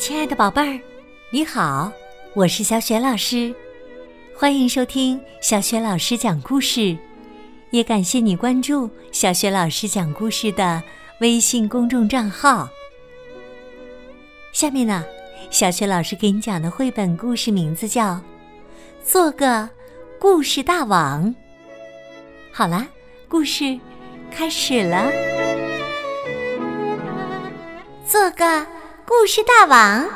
亲爱的宝贝儿，你好，我是小雪老师，欢迎收听小雪老师讲故事，也感谢你关注小雪老师讲故事的微信公众账号。下面呢，小雪老师给你讲的绘本故事名字叫《做个故事大王》。好啦，故事开始了，做个。故事大王，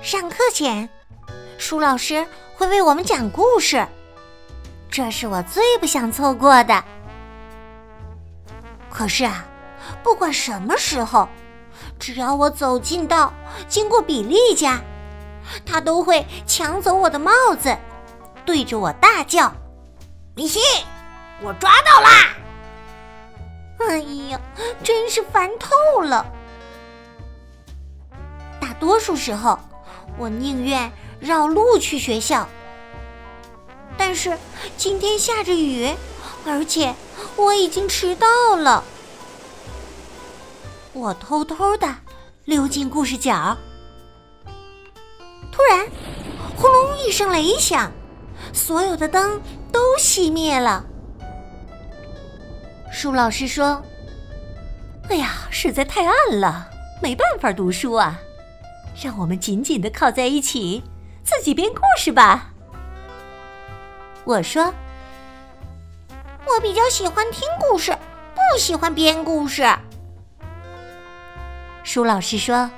上课前，舒老师会为我们讲故事，这是我最不想错过的。可是啊，不管什么时候，只要我走近到经过比利家，他都会抢走我的帽子，对着我大叫：“米西，我抓到啦！”哎呀，真是烦透了！大多数时候，我宁愿绕路去学校。但是今天下着雨，而且我已经迟到了。我偷偷的溜进故事角，突然，轰隆一声雷响，所有的灯都熄灭了。舒老师说：“哎呀，实在太暗了，没办法读书啊！让我们紧紧的靠在一起，自己编故事吧。”我说：“我比较喜欢听故事，不喜欢编故事。”舒老师说：“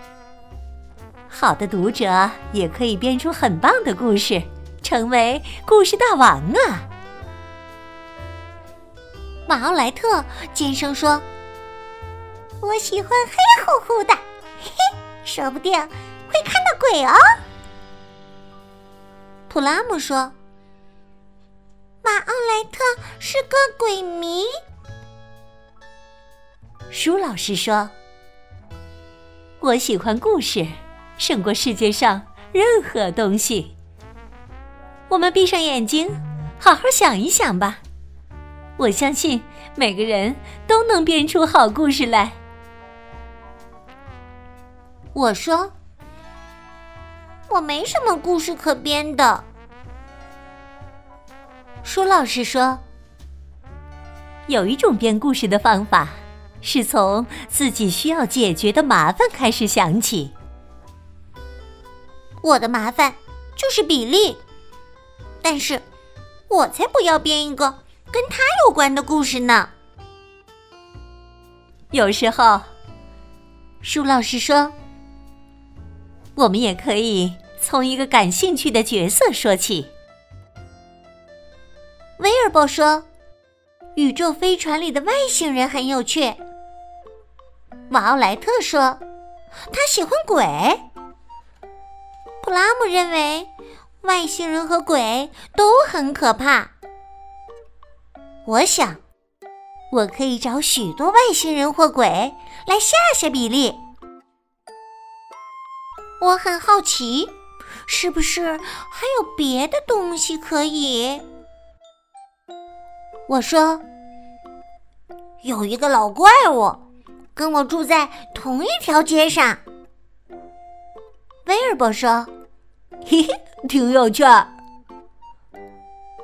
好的读者也可以编出很棒的故事，成为故事大王啊！”马奥莱特尖声说：“我喜欢黑乎乎的，嘿嘿，说不定会看到鬼哦。”普拉姆说：“马奥莱特是个鬼迷。”舒老师说：“我喜欢故事，胜过世界上任何东西。”我们闭上眼睛，好好想一想吧。我相信每个人都能编出好故事来。我说，我没什么故事可编的。舒老师说，有一种编故事的方法，是从自己需要解决的麻烦开始想起。我的麻烦就是比利，但是我才不要编一个。跟他有关的故事呢。有时候，舒老师说，我们也可以从一个感兴趣的角色说起。威尔伯说，宇宙飞船里的外星人很有趣。瓦奥莱特说，他喜欢鬼。普拉姆认为，外星人和鬼都很可怕。我想，我可以找许多外星人或鬼来吓吓比利。我很好奇，是不是还有别的东西可以？我说，有一个老怪物跟我住在同一条街上。威尔伯说：“ 嘿嘿，挺有趣。”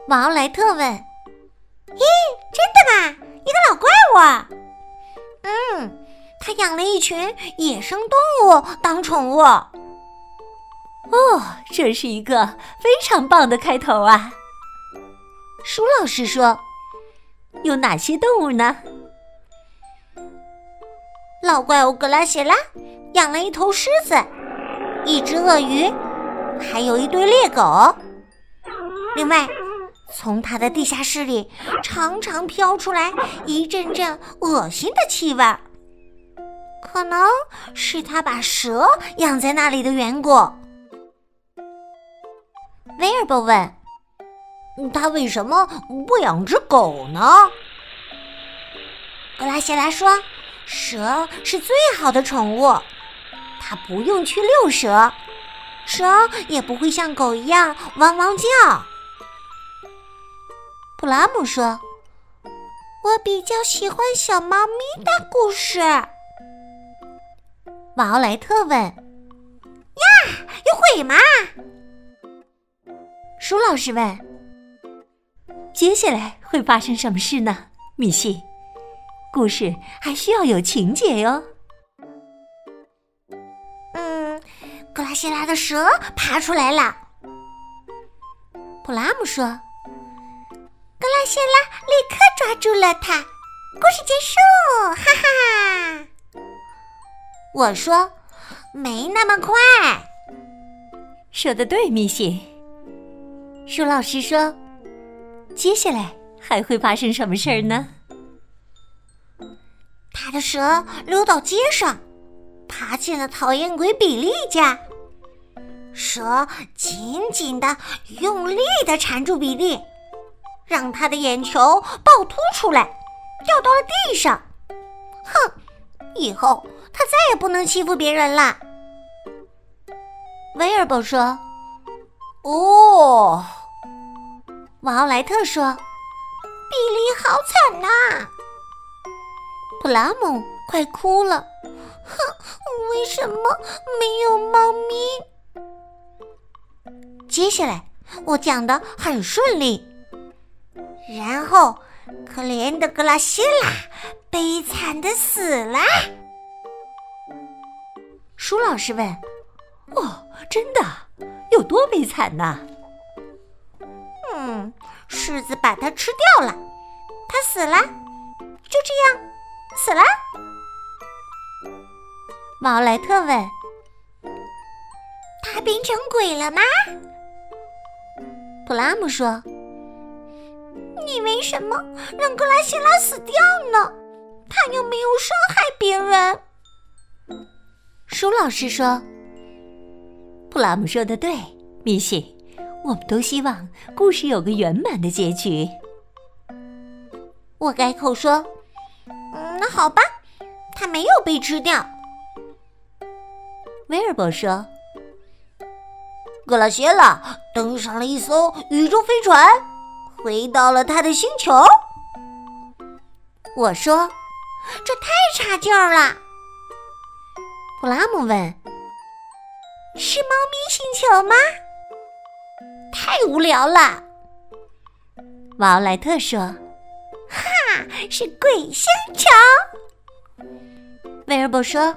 马奥莱特问。咦，真的吗？一个老怪物。嗯，他养了一群野生动物当宠物。哦，这是一个非常棒的开头啊！舒老师说：“有哪些动物呢？”老怪物格拉谢拉养了一头狮子，一只鳄鱼，还有一对猎狗。另外。从他的地下室里常常飘出来一阵阵恶心的气味，可能是他把蛇养在那里的缘故。威尔伯问：“他为什么不养只狗呢？”格拉谢拉说：“蛇是最好的宠物，他不用去遛蛇，蛇也不会像狗一样汪汪叫。”普拉姆说：“我比较喜欢小猫咪的故事。”瓦奥莱特问：“呀，有鬼吗？”舒老师问：“接下来会发生什么事呢？”米西，故事还需要有情节哟。嗯，格拉西拉的蛇爬出来了。普拉姆说：“格拉谢拉立刻抓住了它。”故事结束，哈哈。我说：“没那么快。”说的对，米西。舒老师说：“接下来还会发生什么事儿呢？”他的蛇溜到街上，爬进了讨厌鬼比利家。蛇紧紧的、用力的缠住比利，让他的眼球暴突出来，掉到了地上。哼，以后他再也不能欺负别人了。威尔伯说：“哦。”瓦奥莱特说：“比利好惨呐！”普拉姆快哭了。哼，为什么没有猫咪？接下来我讲的很顺利，然后可怜的格拉西拉悲惨的死了。舒老师问：“哦，真的？有多悲惨呢？”“嗯，狮子把它吃掉了，它死了，就这样死了。”毛莱特问：“它变成鬼了吗？”普拉姆说：“你为什么让格拉西拉死掉呢？他又没有伤害别人。”舒老师说：“普拉姆说的对，米西，我们都希望故事有个圆满的结局。”我改口说：“嗯，那好吧，他没有被吃掉。”威尔伯说。格拉谢拉登上了一艘宇宙飞船，回到了他的星球。我说：“这太差劲儿了。”普拉姆问：“是猫咪星球吗？”太无聊了。瓦莱特说：“哈，是鬼星球。”威尔伯说：“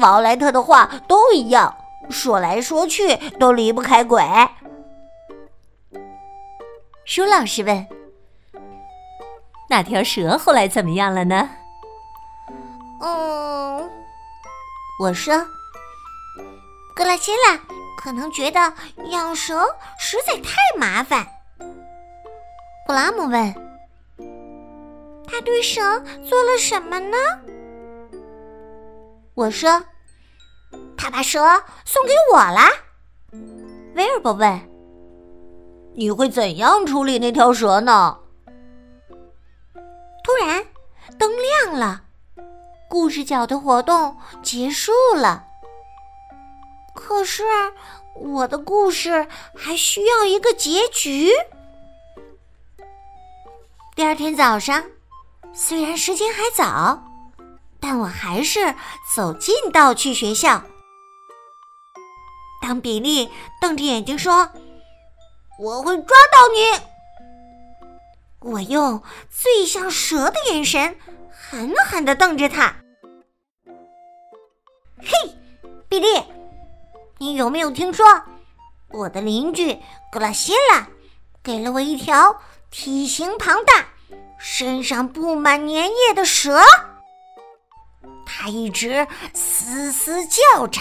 瓦莱特的话都一样。”说来说去都离不开鬼。舒老师问：“那条蛇后来怎么样了呢？”嗯，我说，格拉西拉可能觉得养蛇实在太麻烦。布拉姆问：“他对蛇做了什么呢？”我说。他把蛇送给我了，威尔伯问：“你会怎样处理那条蛇呢？”突然，灯亮了，故事角的活动结束了。可是，我的故事还需要一个结局。第二天早上，虽然时间还早，但我还是走进道去学校。当比利瞪着眼睛说：“我会抓到你！”我用最像蛇的眼神狠狠的瞪着他。嘿，比利，你有没有听说我的邻居格拉西拉给了我一条体型庞大、身上布满粘液的蛇？他一直嘶嘶叫着。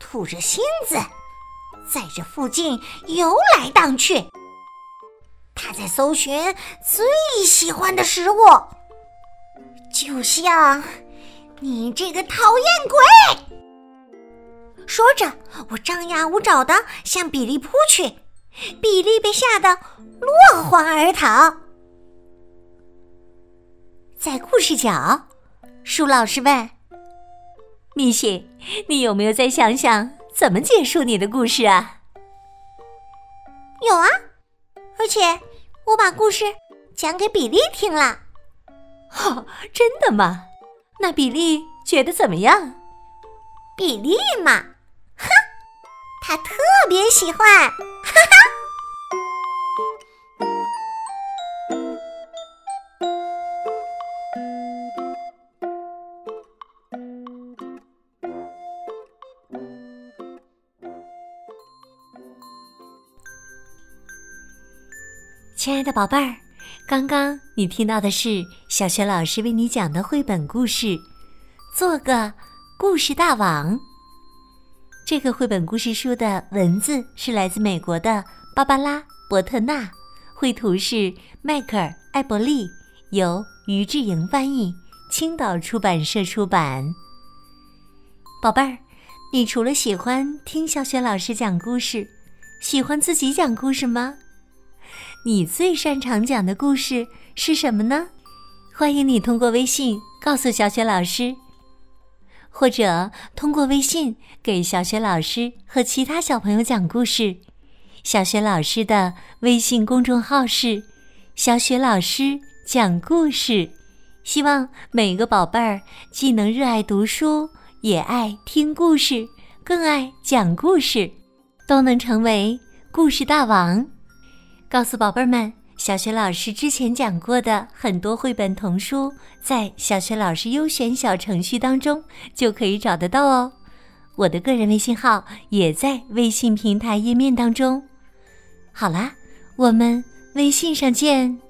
吐着芯子，在这附近游来荡去。他在搜寻最喜欢的食物，就像你这个讨厌鬼。说着，我张牙舞爪的向比利扑去，比利被吓得落荒而逃。在故事角，舒老师问。米西，你有没有再想想怎么结束你的故事啊？有啊，而且我把故事讲给比利听了。哦，真的吗？那比利觉得怎么样？比利嘛，哼，他特别喜欢，哈哈。亲爱的宝贝儿，刚刚你听到的是小学老师为你讲的绘本故事《做个故事大王》。这个绘本故事书的文字是来自美国的芭芭拉·伯特纳，绘图是迈克尔·艾伯利，由于志莹翻译，青岛出版社出版。宝贝儿，你除了喜欢听小雪老师讲故事，喜欢自己讲故事吗？你最擅长讲的故事是什么呢？欢迎你通过微信告诉小雪老师，或者通过微信给小雪老师和其他小朋友讲故事。小雪老师的微信公众号是“小雪老师讲故事”，希望每个宝贝儿既能热爱读书，也爱听故事，更爱讲故事，都能成为故事大王。告诉宝贝儿们，小学老师之前讲过的很多绘本童书，在小学老师优选小程序当中就可以找得到哦。我的个人微信号也在微信平台页面当中。好啦，我们微信上见。